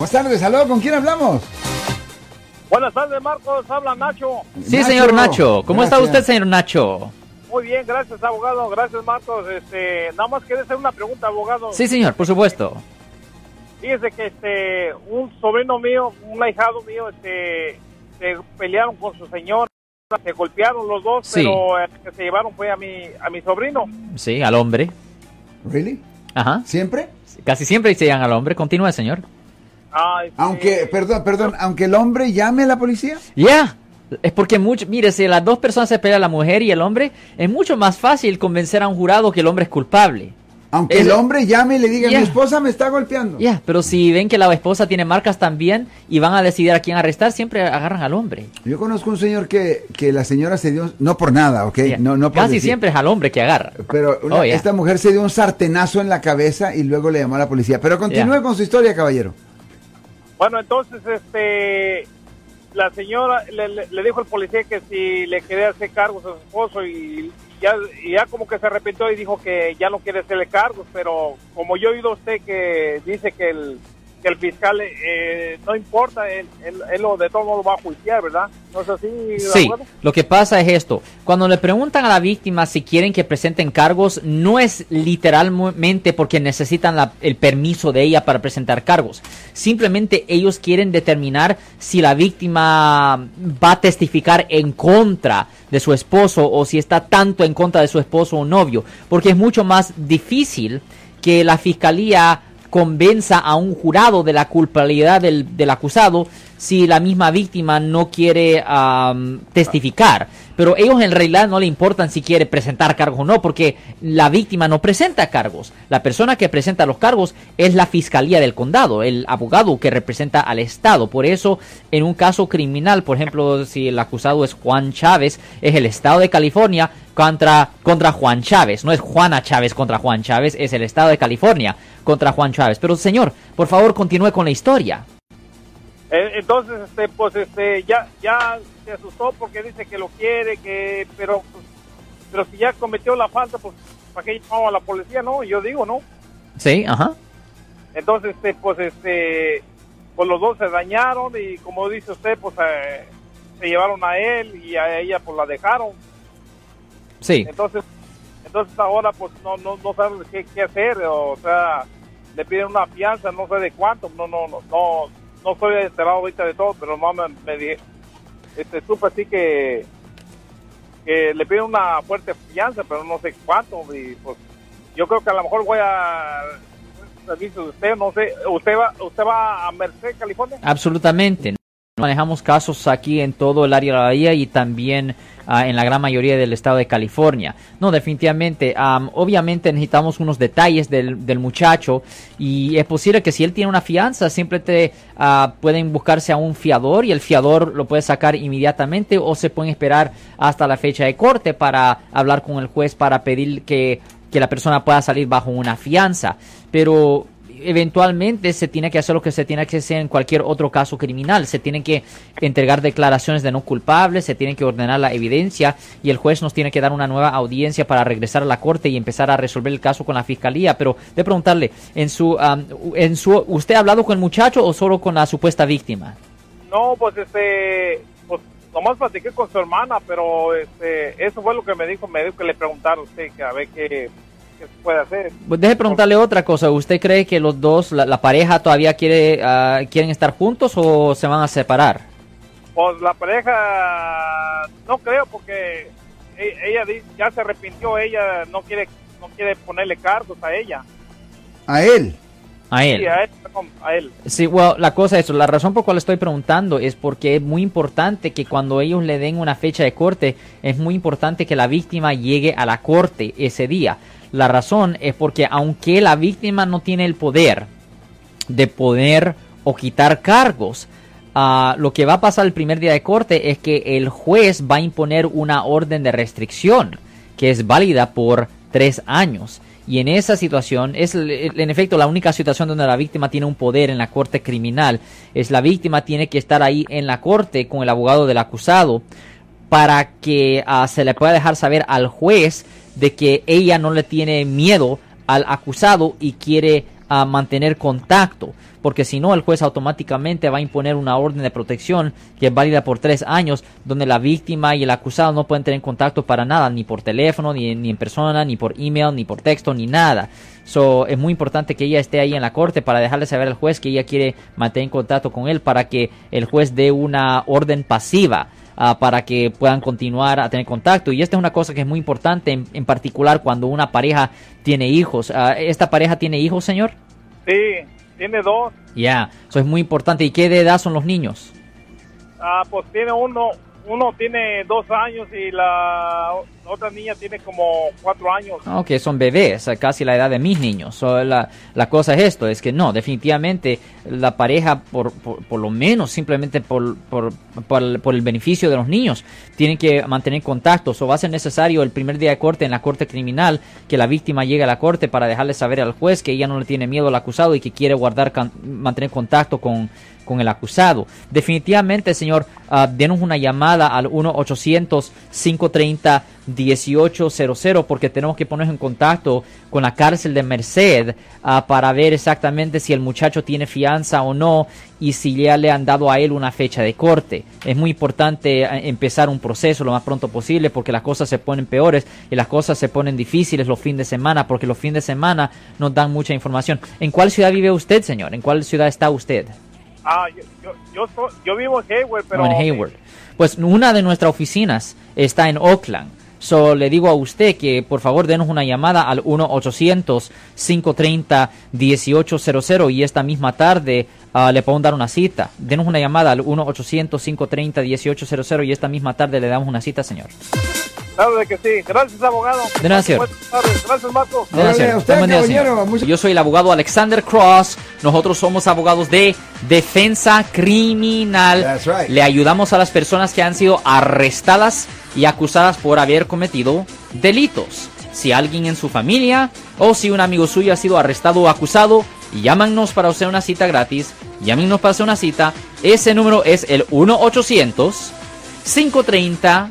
Buenas tardes, saludos, ¿con quién hablamos? Buenas tardes, Marcos. Habla Nacho. Sí, Nacho. señor Nacho. ¿Cómo está usted, señor Nacho? Muy bien, gracias, abogado. Gracias, Marcos. Este, nada más quería hacer una pregunta, abogado. Sí, señor, por supuesto. Fíjese que este, un sobrino mío, un ahijado mío, este, se pelearon con su señora, se golpearon los dos, Sí. pero el que se llevaron fue a mi, a mi sobrino. Sí, al hombre. ¿Really? Ajá. ¿Siempre? Casi siempre se llegan al hombre. Continúe, señor. Aunque, perdón, perdón, aunque el hombre llame a la policía. Ya. Es porque mucho, mire, si las dos personas se pelean, la mujer y el hombre, es mucho más fácil convencer a un jurado que el hombre es culpable. Aunque Es- el hombre llame y le diga, Ya. mi esposa me está golpeando. Ya, pero si ven que la esposa tiene marcas también y van a decidir a quién arrestar, siempre agarran al hombre. Yo conozco un señor que, que la señora se dio, no por nada, ¿ok? Ya. No, no por Casi decir. siempre es al hombre que agarra. Pero una- Oh, esta mujer se dio un sartenazo en la cabeza y luego le llamó a la policía. Pero continúe con su historia, caballero. Bueno, entonces, este, la señora le, dijo al policía que si le quería hacer cargos a su esposo y ya, ya como que se arrepintió y dijo que ya no quiere hacerle cargos, pero como yo he oído usted que dice que el, que el fiscal eh, no importa, él, él- él lo de todo modo va a juiciar, ¿verdad? ¿No es así? Sí, lo que pasa es esto. Cuando le preguntan a la víctima si quieren que presenten cargos, no es literalmente porque necesitan la- el permiso de ella para presentar cargos. Simplemente ellos quieren determinar si la víctima va a testificar en contra de su esposo o si está tanto en contra de su esposo o novio. Porque es mucho más difícil que la fiscalía convenza a un jurado de la culpabilidad del, del acusado si la misma víctima no quiere am, testificar. Pero ellos en realidad no le importan si quiere presentar cargos o no, porque la víctima no presenta cargos. La persona que presenta los cargos es la fiscalía del condado, el abogado que representa al Estado. Por eso, en un caso criminal, por ejemplo, si el acusado es Juan Chávez, es el Estado de California contra, contra Juan Chávez. No es Juana Chávez contra Juan Chávez, es el Estado de California contra Juan Chávez. Pero señor, por favor, continúe con la historia. Eh, Entonces, este, pues, este, ya, ya se asustó porque dice que lo quiere, que, pero, pues, pero si ya cometió la falta, pues, ¿para qué llamaba a la policía? No, yo digo, no. Sí, ajá. Entonces, este, pues, este, pues los dos se dañaron y como dice usted, pues, eh, se llevaron a él y a ella, pues, la dejaron. Sí. Entonces, entonces ahora, pues, no, no, no saben qué, qué hacer, o sea, le piden una fianza, no sé de cuánto, no, no, no, no, no estoy enterado ahorita de todo, pero no me, me dije, este, supe así que, que le piden una fuerte fianza, pero no sé cuánto, y pues, yo creo que a lo mejor voy a servicio de usted, no sé, usted va, usted va a Merced, California. Absolutamente. Manejamos casos aquí en todo el área de la bahía y también ah, en la gran mayoría del estado de California. No, definitivamente. am, obviamente necesitamos unos detalles del, del muchacho y es posible que si él tiene una fianza, siempre ah, pueden buscarse a un fiador y el fiador lo puede sacar inmediatamente o se pueden esperar hasta la fecha de corte para hablar con el juez para pedir que, que la persona pueda salir bajo una fianza. Pero eventualmente se tiene que hacer lo que se tiene que hacer en cualquier otro caso criminal. Se tienen que entregar declaraciones de no culpables, se tiene que ordenar la evidencia y el juez nos tiene que dar una nueva audiencia para regresar a la corte y empezar a resolver el caso con la fiscalía. Pero de preguntarle, en su, am, en su, ¿usted ha hablado con el muchacho o solo con la supuesta víctima? No, pues este, pues nomás platiqué con su hermana, pero este, eso fue lo que me dijo, me dijo que le preguntara a usted que a ver qué, se puede hacer. Pues deje preguntarle otra cosa. ¿Usted cree que los dos, la, la pareja todavía quiere, ah, quieren estar juntos o se van a separar? Pues la pareja, no creo porque e- ella ya se arrepintió, ella no quiere, no quiere ponerle cargos a ella. A él. A él. Sí, a él, perdón, a él. Sí, bueno, la cosa es, la razón por cual estoy preguntando es porque es muy importante que cuando ellos le den una fecha de corte, es muy importante que la víctima llegue a la corte ese día. La razón es porque aunque la víctima no tiene el poder de poder o quitar cargos, ah, lo que va a pasar el primer día de corte es que el juez va a imponer una orden de restricción que es válida por tres años. Y en esa situación, es l- en efecto la única situación donde la víctima tiene un poder en la corte criminal, es la víctima tiene que estar ahí en la corte con el abogado del acusado para que ah, se le pueda dejar saber al juez de que ella no le tiene miedo al acusado y quiere a mantener contacto, porque si no el juez automáticamente va a imponer una orden de protección que es válida por tres años, donde la víctima y el acusado no pueden tener contacto para nada, ni por teléfono, ni, ni en persona, ni por email, ni por texto, ni nada. So, es muy importante que ella esté ahí en la corte para dejarle saber al juez que ella quiere mantener contacto con él para que el juez dé una orden pasiva. Ah, para que puedan continuar a tener contacto. Y esta es una cosa que es muy importante, en, en particular cuando una pareja tiene hijos. Ah, ¿Esta pareja tiene hijos, señor? Sí, tiene dos. Ya, eso es muy importante. ¿Y qué de edad son los niños? Ah, pues tiene uno, uno tiene dos años y la otra niña tiene como cuatro años. Ok, son bebés, casi la edad de mis niños. So, la, la cosa es esto, es que no, definitivamente la pareja, por, por, por lo menos simplemente por, por, por el, beneficio de los niños, tienen que mantener contacto. O va a ser necesario el primer día de corte en la corte criminal que la víctima llegue a la corte para dejarle saber al juez que ella no le tiene miedo al acusado y que quiere guardar, mantener contacto con, con el acusado. Definitivamente, señor, ah, denos una llamada al 1-800-530-1800 porque tenemos que ponernos en contacto con la cárcel de Merced ah, para ver exactamente si el muchacho tiene fianza o no y si ya le han dado a él una fecha de corte. Es muy importante ah, empezar un proceso lo más pronto posible porque las cosas se ponen peores y las cosas se ponen difíciles los fines de semana porque los fines de semana nos dan mucha información. ¿En cuál ciudad vive usted, señor? ¿En cuál ciudad está usted? Ah, yo, yo, yo, so- yo vivo en Hayward, pero... en Hayward. Pues una de nuestras oficinas está en Oakland. So, le digo a usted que por favor denos una llamada al 1-800-530-1800 y esta misma tarde ah, le podemos dar una cita. Denos una llamada al 1-800-530-1800 y esta misma tarde le damos una cita, señor. Claro de que sí. Gracias, abogado. De nada, señor. Gracias, Marco. De nada, señor. usted, día, señor. Yo soy el abogado Alexander Cross. Nosotros somos abogados de defensa criminal. That's right. Le ayudamos a las personas que han sido arrestadas y acusadas por haber cometido delitos. Si alguien en su familia o si un amigo suyo ha sido arrestado o acusado, llámanos para hacer una cita gratis. Llámenos para hacer una cita. Ese número es el 1 800 530